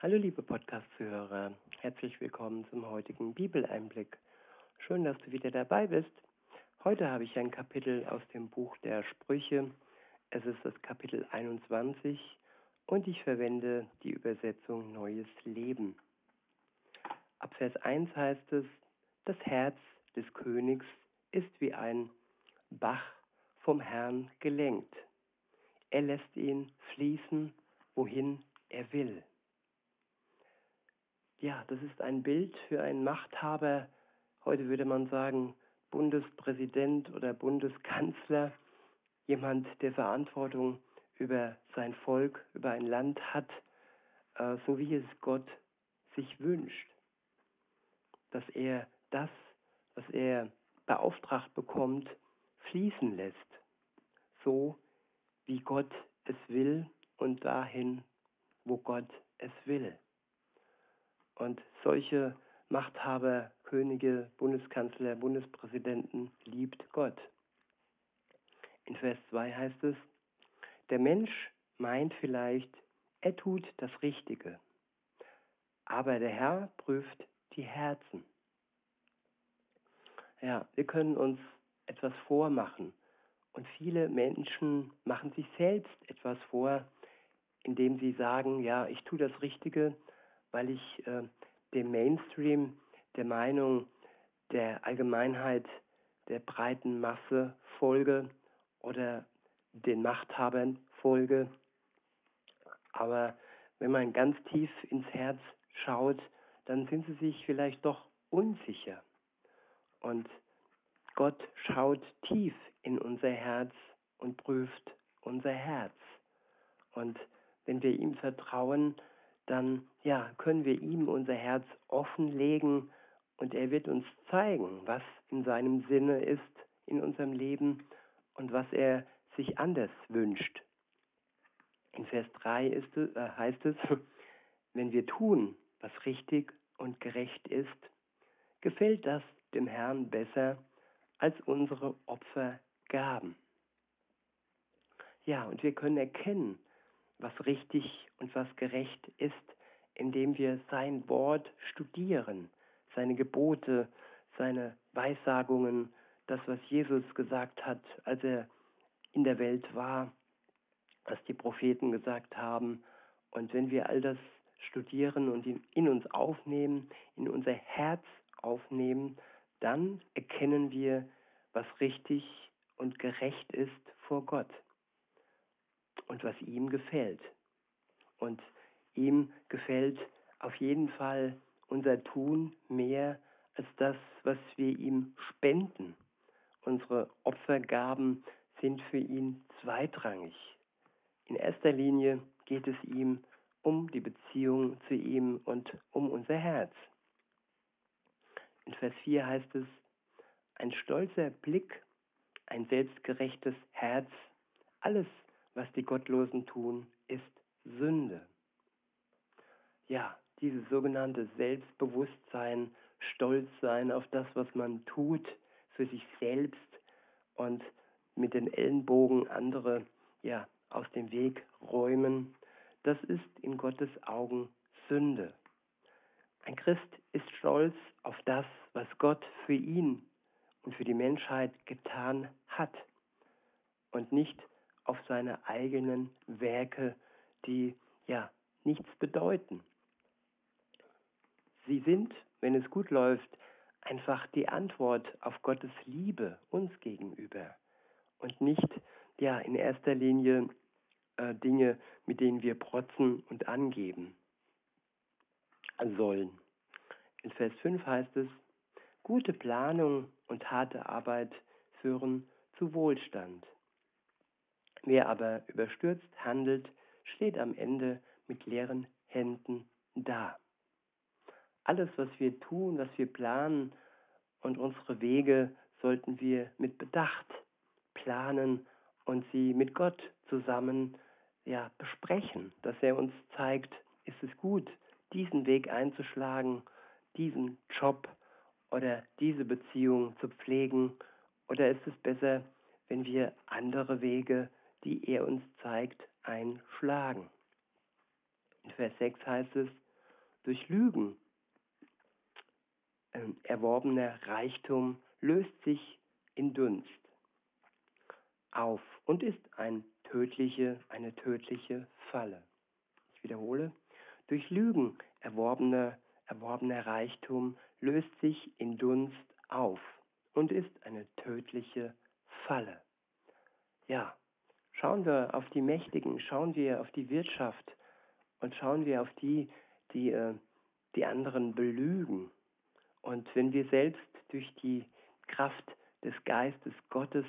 Hallo liebe Podcast-Zuhörer, herzlich willkommen zum heutigen Bibeleinblick. Schön, dass du wieder dabei bist. Heute habe ich ein Kapitel aus dem Buch der Sprüche. Es ist das Kapitel 21 und ich verwende die Übersetzung Neues Leben. Ab Vers 1 heißt es, das Herz des Königs ist wie ein Bach vom Herrn gelenkt. Er lässt ihn fließen, wohin er will ja, das ist ein Bild für einen Machthaber, heute würde man sagen Bundespräsident oder Bundeskanzler, jemand, der Verantwortung über sein Volk, über ein Land hat, äh, so wie es Gott sich wünscht, dass er das, was er beauftragt bekommt, fließen lässt, so wie Gott es will und dahin, wo Gott es will. Und solche Machthaber, Könige, Bundeskanzler, Bundespräsidenten liebt Gott. In Vers 2 heißt es, der Mensch meint vielleicht, er tut das Richtige, aber der Herr prüft die Herzen. Ja, wir können uns etwas vormachen und viele Menschen machen sich selbst etwas vor, indem sie sagen, ja, ich tue das Richtige, weil ich äh, dem Mainstream, der Meinung der Allgemeinheit, der breiten Masse folge oder den Machthabern folge. Aber wenn man ganz tief ins Herz schaut, dann sind sie sich vielleicht doch unsicher. Und Gott schaut tief in unser Herz und prüft unser Herz. Und wenn wir ihm vertrauen, dann ja, können wir ihm unser Herz offenlegen und er wird uns zeigen, was in seinem Sinne ist in unserem Leben und was er sich anders wünscht. In Vers 3 ist, äh, heißt es, wenn wir tun, was richtig und gerecht ist, gefällt das dem Herrn besser als unsere Opfergaben. Ja, und wir können erkennen, was richtig und was gerecht ist, indem wir sein Wort studieren, seine Gebote, seine Weissagungen, das, was Jesus gesagt hat, als er in der Welt war, was die Propheten gesagt haben. Und wenn wir all das studieren und in uns aufnehmen, in unser Herz aufnehmen, dann erkennen wir, was richtig und gerecht ist vor Gott und was ihm gefällt. Und ihm gefällt auf jeden Fall unser Tun mehr als das, was wir ihm spenden. Unsere Opfergaben sind für ihn zweitrangig. In erster Linie geht es ihm um die Beziehung zu ihm und um unser Herz. In Vers 4 heißt es, ein stolzer Blick, ein selbstgerechtes Herz, alles was die Gottlosen tun, ist Sünde. Ja, dieses sogenannte Selbstbewusstsein, Stolzsein auf das, was man tut, für sich selbst und mit den Ellenbogen andere ja aus dem Weg räumen, das ist in Gottes Augen Sünde. Ein Christ ist stolz auf das, was Gott für ihn und für die Menschheit getan hat und nicht auf seine eigenen Werke, die ja nichts bedeuten. Sie sind, wenn es gut läuft, einfach die Antwort auf Gottes Liebe uns gegenüber und nicht ja in erster Linie äh, Dinge, mit denen wir protzen und angeben sollen. In Vers 5 heißt es, gute Planung und harte Arbeit führen zu Wohlstand. Wer aber überstürzt handelt, steht am Ende mit leeren Händen da. Alles, was wir tun, was wir planen und unsere Wege sollten wir mit Bedacht planen und sie mit Gott zusammen ja, besprechen, dass er uns zeigt, ist es gut, diesen Weg einzuschlagen, diesen Job oder diese Beziehung zu pflegen, oder ist es besser, wenn wir andere Wege die er uns zeigt, einschlagen. In Vers 6 heißt es, durch Lügen äh, erworbener Reichtum löst sich in Dunst auf und ist ein tödliche, eine tödliche Falle. Ich wiederhole, durch Lügen erworbener, erworbener Reichtum löst sich in Dunst auf und ist eine tödliche Falle. Ja, schauen wir auf die Mächtigen, schauen wir auf die Wirtschaft und schauen wir auf die, die äh, die anderen belügen. Und wenn wir selbst durch die Kraft des Geistes Gottes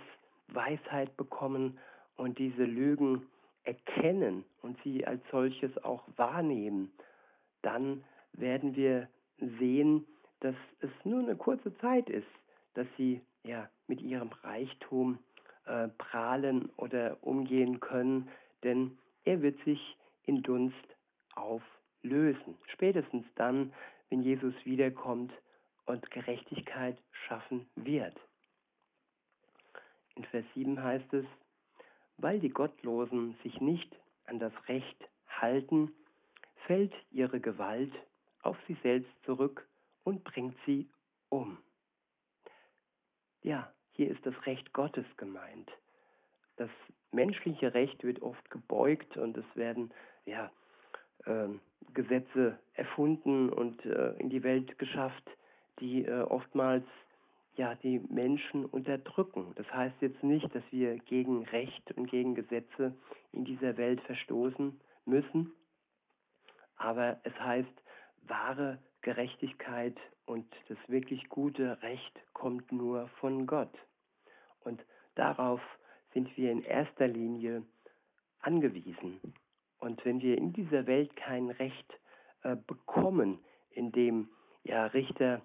Weisheit bekommen und diese Lügen erkennen und sie als solches auch wahrnehmen, dann werden wir sehen, dass es nur eine kurze Zeit ist, dass sie ja mit ihrem Reichtum äh, prahlen oder umgehen können, denn er wird sich in Dunst auflösen. Spätestens dann, wenn Jesus wiederkommt und Gerechtigkeit schaffen wird. In Vers 7 heißt es, weil die Gottlosen sich nicht an das Recht halten, fällt ihre Gewalt auf sie selbst zurück und bringt sie um. Ja, hier ist das Recht Gottes gemeint. Das menschliche Recht wird oft gebeugt und es werden ja, äh, Gesetze erfunden und äh, in die Welt geschafft, die äh, oftmals ja die Menschen unterdrücken. Das heißt jetzt nicht, dass wir gegen Recht und gegen Gesetze in dieser Welt verstoßen müssen, aber es heißt, wahre Gerechtigkeit und das wirklich gute Recht kommt nur von Gott. Und darauf sind wir in erster Linie angewiesen. Und wenn wir in dieser Welt kein Recht äh, bekommen, in dem ja Richter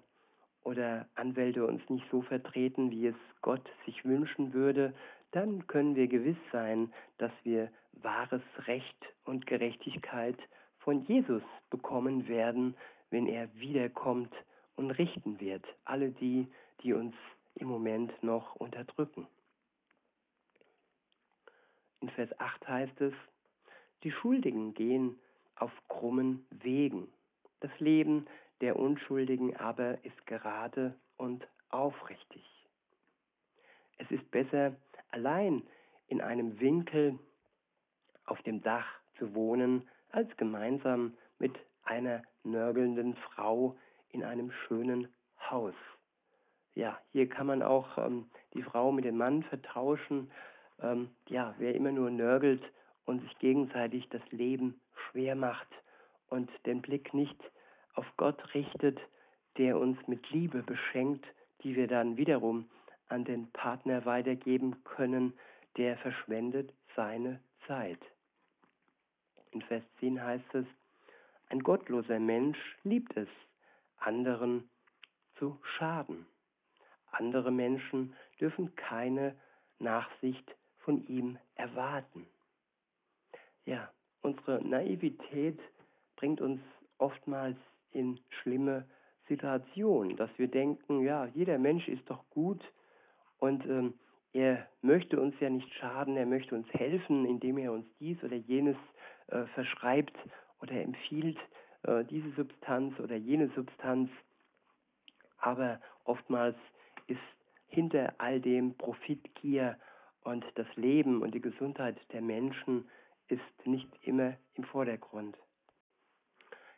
oder Anwälte uns nicht so vertreten, wie es Gott sich wünschen würde, dann können wir gewiss sein, dass wir wahres Recht und Gerechtigkeit von Jesus bekommen werden, wenn er wiederkommt und richten wird, alle die, die uns im Moment noch unterdrücken. In Vers 8 heißt es, die Schuldigen gehen auf krummen Wegen. Das Leben der Unschuldigen aber ist gerade und aufrichtig. Es ist besser, allein in einem Winkel auf dem Dach zu wohnen, als gemeinsam mit einer nörgelnden Frau in einem schönen Haus. Ja, hier kann man auch ähm, die Frau mit dem Mann vertauschen. Ähm, ja, wer immer nur nörgelt und sich gegenseitig das Leben schwer macht und den Blick nicht auf Gott richtet, der uns mit Liebe beschenkt, die wir dann wiederum an den Partner weitergeben können, der verschwendet seine Zeit. In Vers 10 heißt es, ein gottloser Mensch liebt es, anderen zu schaden. Andere Menschen dürfen keine Nachsicht von ihm erwarten. Ja, unsere Naivität bringt uns oftmals in schlimme Situationen, dass wir denken, ja, jeder Mensch ist doch gut und ähm, er möchte uns ja nicht schaden, er möchte uns helfen, indem er uns dies oder jenes äh, verschreibt oder empfiehlt, äh, diese Substanz oder jene Substanz. Aber oftmals ist hinter all dem Profitgier und das Leben und die Gesundheit der Menschen ist nicht immer im Vordergrund.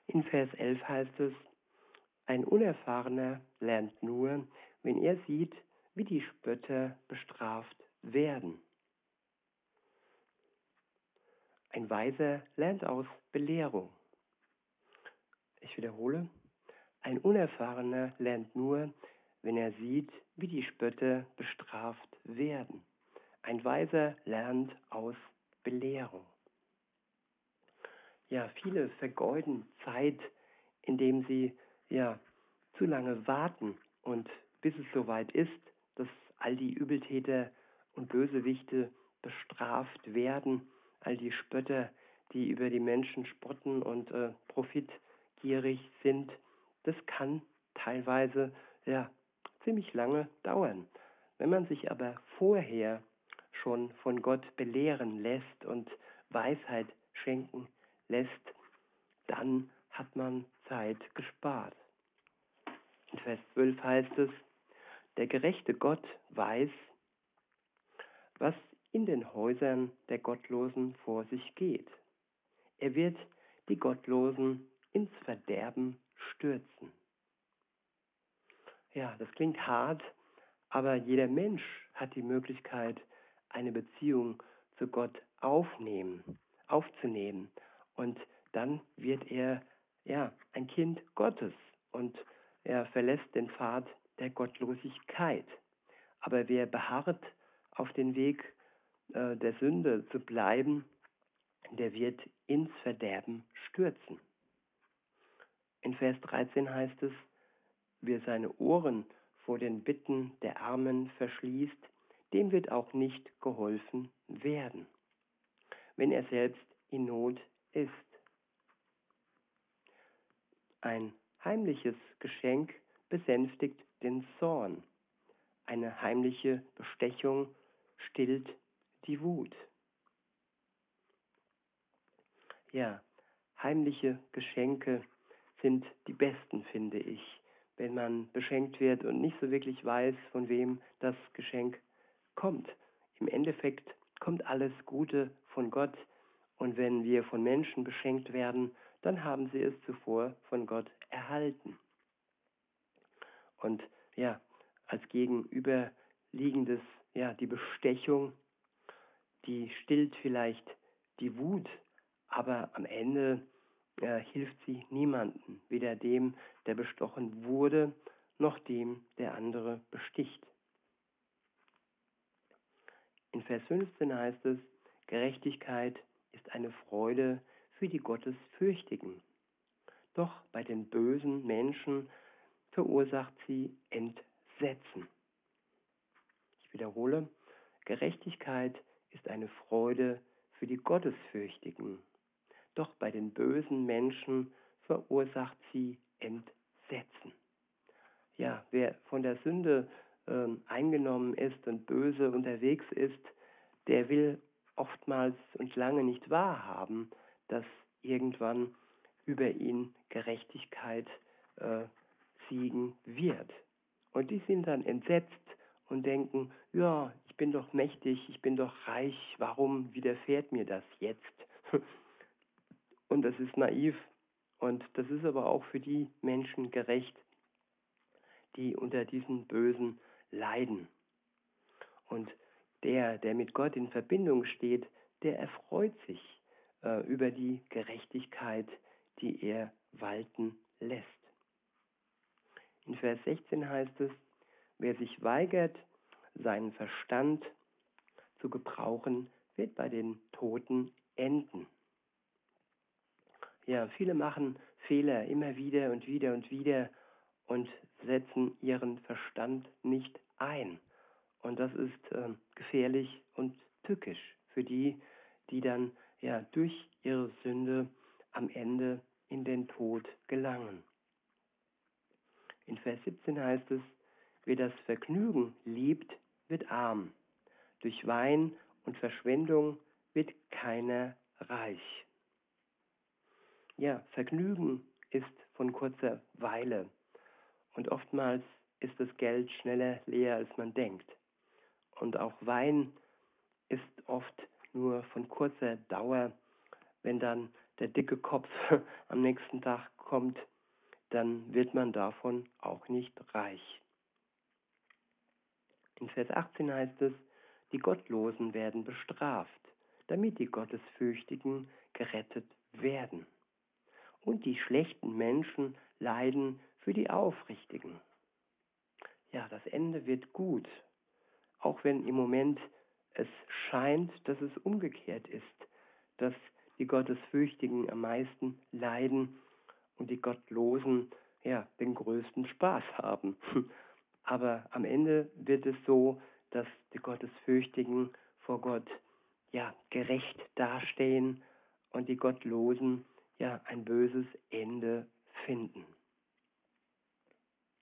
In Vers 11 heißt es, ein Unerfahrener lernt nur, wenn er sieht, wie die Spötter bestraft werden. Ein Weiser lernt aus Belehrung. Ich wiederhole, ein Unerfahrener lernt nur, wenn er sieht, wie die Spötter bestraft werden. Ein Weiser lernt aus Belehrung. Ja, viele vergeuden Zeit, indem sie ja zu lange warten und bis es soweit ist, dass all die Übeltäter und Bösewichte bestraft werden, all die Spötter, die über die Menschen spotten und äh, profitgierig sind, das kann teilweise ja ziemlich lange dauern. Wenn man sich aber vorher schon von Gott belehren lässt und Weisheit schenken lässt, dann hat man Zeit gespart. In Vers 12 heißt es, der gerechte Gott weiß, was in den Häusern der Gottlosen vor sich geht. Er wird die Gottlosen ins Verderben stürzen. Ja, das klingt hart, aber jeder Mensch hat die Möglichkeit, eine Beziehung zu Gott aufnehmen, aufzunehmen. Und dann wird er ja ein Kind Gottes und er verlässt den Pfad der Gottlosigkeit. Aber wer beharrt auf den Weg äh, der Sünde zu bleiben, der wird ins Verderben stürzen. In Vers 13 heißt es, wer seine Ohren vor den Bitten der Armen verschließt, dem wird auch nicht geholfen werden, wenn er selbst in Not ist. Ein heimliches Geschenk besänftigt den Zorn. Eine heimliche Bestechung stillt die Wut. Ja, heimliche Geschenke sind die besten, finde ich, wenn man beschenkt wird und nicht so wirklich weiß, von wem das Geschenk kommt. Im Endeffekt kommt alles Gute von Gott und wenn wir von Menschen beschenkt werden, dann haben sie es zuvor von Gott erhalten. Und ja, als gegenüberliegendes, ja, die Bestechung, die stillt vielleicht die Wut, aber am Ende äh, hilft sie niemanden, weder dem, der bestochen wurde, noch dem, der andere besticht. In Vers 15 heißt es, Gerechtigkeit ist eine Freude für die Gottesfürchtigen. Doch bei den bösen Menschen verursacht sie Entsetzen. Ich wiederhole, Gerechtigkeit ist eine Freude für die Gottesfürchtigen. Doch bei den bösen Menschen verursacht sie Entsetzen. Ja, wer von der Sünde äh, eingenommen ist und böse unterwegs ist, der will oftmals und lange nicht wahrhaben, dass irgendwann über ihn Gerechtigkeit äh, siegen wird. Und die sind dann entsetzt und denken, ja, ich bin doch mächtig, ich bin doch reich, warum widerfährt mir das jetzt? Und das ist naiv und das ist aber auch für die Menschen gerecht, die unter diesen Bösen leiden. Und der, der mit Gott in Verbindung steht, der erfreut sich äh, über die Gerechtigkeit, die er walten lässt. In Vers 16 heißt es, wer sich weigert, seinen Verstand zu gebrauchen, wird bei den Toten enden. Ja, viele machen Fehler immer wieder und wieder und wieder und setzen ihren Verstand nicht ein. Und das ist äh, gefährlich und tückisch für die, die dann ja durch ihre Sünde am Ende in den Tod gelangen. In Vers 17 heißt es, wer das Vergnügen liebt, wird arm. Durch Wein und Verschwendung wird keiner reich. Ja, Vergnügen ist von kurzer Weile und oftmals ist das Geld schneller leer, als man denkt. Und auch Wein ist oft nur von kurzer Dauer. Wenn dann der dicke Kopf am nächsten Tag kommt, dann wird man davon auch nicht reich. In Vers 18 heißt es, die Gottlosen werden bestraft, damit die Gottesfürchtigen gerettet werden. Und die schlechten Menschen leiden für die Aufrichtigen. Ja, das Ende wird gut, auch wenn im Moment es scheint, dass es umgekehrt ist, dass die Gottesfürchtigen am meisten leiden und die Gottlosen ja den größten Spaß haben. Aber am Ende wird es so, dass die Gottesfürchtigen vor Gott ja gerecht dastehen und die Gottlosen ja ein böses Ende finden.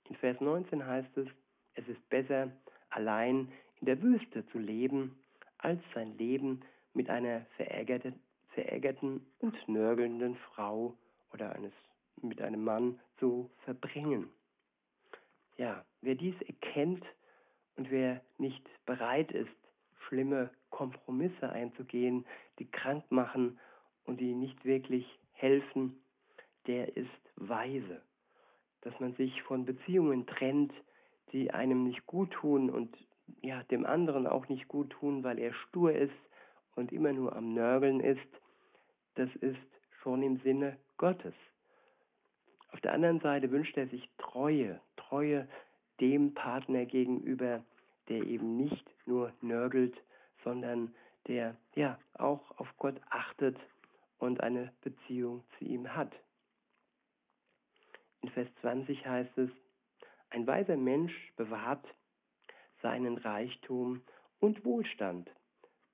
In Vers 19 heißt es, es ist besser, allein in der Wüste zu leben, als sein Leben mit einer verärgerten, verärgerten und nörgelnden Frau oder eines mit einem Mann zu verbringen. Ja, wer dies erkennt und wer nicht bereit ist, schlimme Kompromisse einzugehen, die krank machen und die nicht wirklich helfen, der ist weise. Dass man sich von Beziehungen trennt, die einem nicht gut tun und ja, dem anderen auch nicht gut tun, weil er stur ist und immer nur am Nörgeln ist, das ist schon im Sinne Gottes. Auf der anderen Seite wünscht er sich Treue, Treue dem Partner gegenüber, der eben nicht nur nörgelt, sondern der ja auch auf Gott achtet und eine Beziehung zu ihm hat. In Vers 20 heißt es, ein weiser Mensch bewahrt seinen Reichtum und Wohlstand,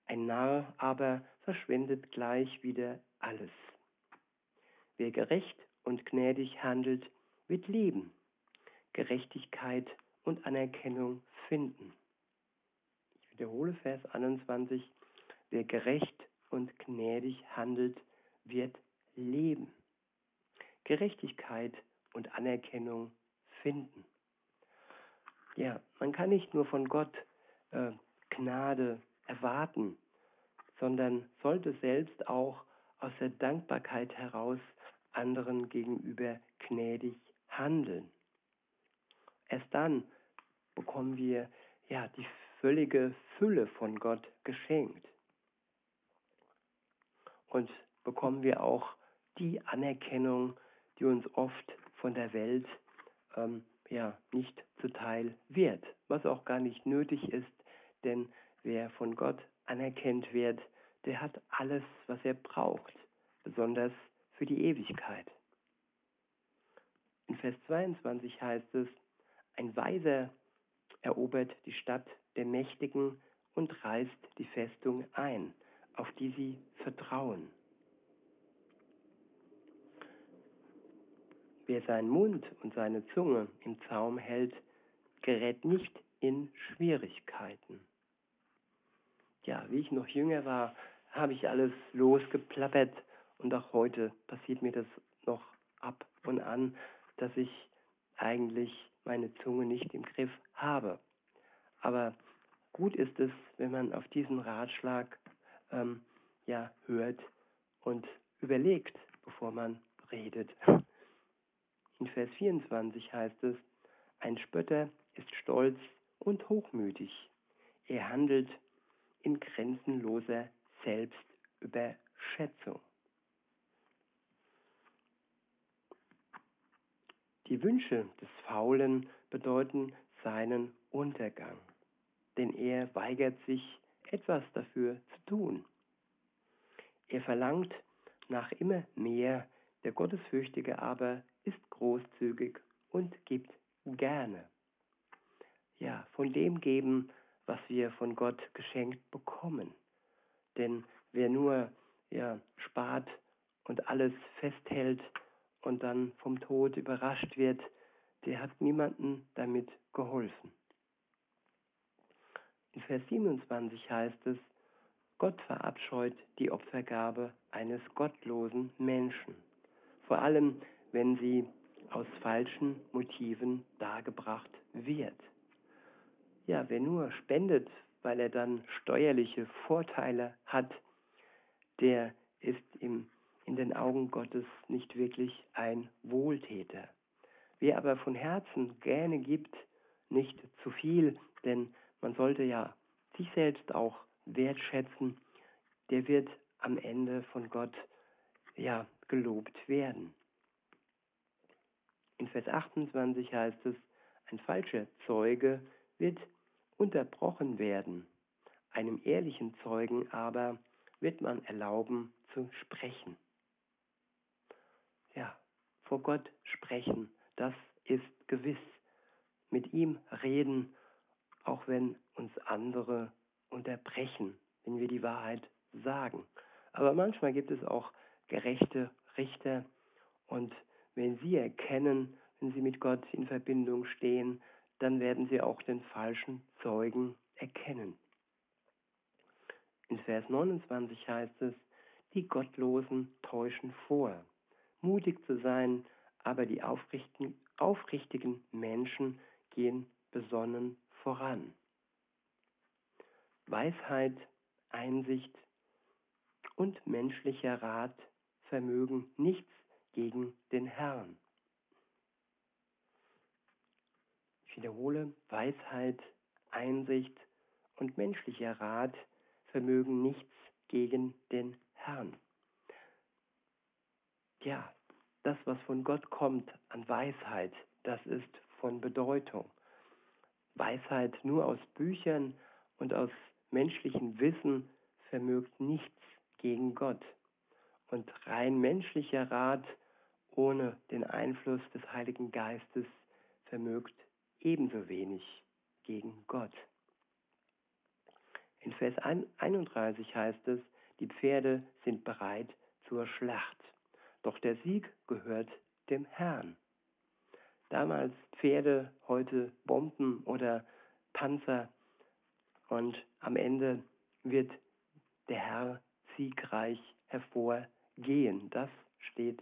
ein Narr aber verschwendet gleich wieder alles. Wer gerecht und gnädig handelt, wird leben, Gerechtigkeit und Anerkennung finden wiederhole Vers 21, wer gerecht und gnädig handelt, wird leben. Gerechtigkeit und Anerkennung finden. Ja, man kann nicht nur von Gott äh, Gnade erwarten, sondern sollte selbst auch aus der Dankbarkeit heraus anderen gegenüber gnädig handeln. Erst dann bekommen wir ja die völlige Fülle von Gott geschenkt. Und bekommen wir auch die Anerkennung, die uns oft von der Welt ähm, ja nicht zuteil wird, was auch gar nicht nötig ist, denn wer von Gott anerkennt wird, der hat alles, was er braucht, besonders für die Ewigkeit. In Vers 22 heißt es, ein Weiser erobert die Stadt der Mächtigen und reißt die Festung ein, auf die sie vertrauen. Wer seinen Mund und seine Zunge im Zaum hält, gerät nicht in Schwierigkeiten. Ja, wie ich noch jünger war, habe ich alles losgeplappert und auch heute passiert mir das noch ab und an, dass ich eigentlich meine Zunge nicht im Griff habe. Aber gut ist es, wenn man auf diesen Ratschlag ähm, ja hört und überlegt, bevor man redet. In Vers 24 heißt es, ein Spötter ist stolz und hochmütig. Er handelt in grenzenloser Selbstüberschätzung. Die Wünsche des Faulen bedeuten seinen Untergang denn er weigert sich, etwas dafür zu tun. Er verlangt nach immer mehr, der Gottesfürchtige aber ist großzügig und gibt gerne. Ja, von dem geben, was wir von Gott geschenkt bekommen. Denn wer nur ja, spart und alles festhält und dann vom Tod überrascht wird, der hat niemanden damit geholfen. In Vers 27 heißt es, Gott verabscheut die Opfergabe eines gottlosen Menschen, vor allem wenn sie aus falschen Motiven dargebracht wird. Ja, wer nur spendet, weil er dann steuerliche Vorteile hat, der ist im, in den Augen Gottes nicht wirklich ein Wohltäter. Wer aber von Herzen gerne gibt, nicht zu viel, denn man sollte ja sich selbst auch wertschätzen, der wird am Ende von Gott ja gelobt werden. In Vers 28 heißt es, ein falscher Zeuge wird unterbrochen werden, einem ehrlichen Zeugen aber wird man erlauben zu sprechen. Ja, vor Gott sprechen, das ist gewiss. Mit ihm reden auch wenn uns andere unterbrechen, wenn wir die Wahrheit sagen. Aber manchmal gibt es auch gerechte Richter und wenn sie erkennen, wenn sie mit Gott in Verbindung stehen, dann werden sie auch den falschen Zeugen erkennen. In Vers 29 heißt es, die Gottlosen täuschen vor. Mutig zu sein, aber die aufrichtigen, aufrichtigen Menschen gehen besonnen voran. Weisheit, Einsicht und menschlicher Rat vermögen nichts gegen den Herrn. Ich wiederhole, Weisheit, Einsicht und menschlicher Rat vermögen nichts gegen den Herrn. Ja, das, was von Gott kommt an Weisheit, das ist von Bedeutung. Weisheit nur aus Büchern und aus menschlichem Wissen vermögt nichts gegen Gott. Und rein menschlicher Rat ohne den Einfluss des Heiligen Geistes vermögt ebenso wenig gegen Gott. In Vers 31 heißt es, die Pferde sind bereit zur Schlacht. Doch der Sieg gehört dem Herrn. Damals Pferde, heute Bomben oder Panzer. Und am Ende wird der Herr siegreich hervorgehen. Das steht.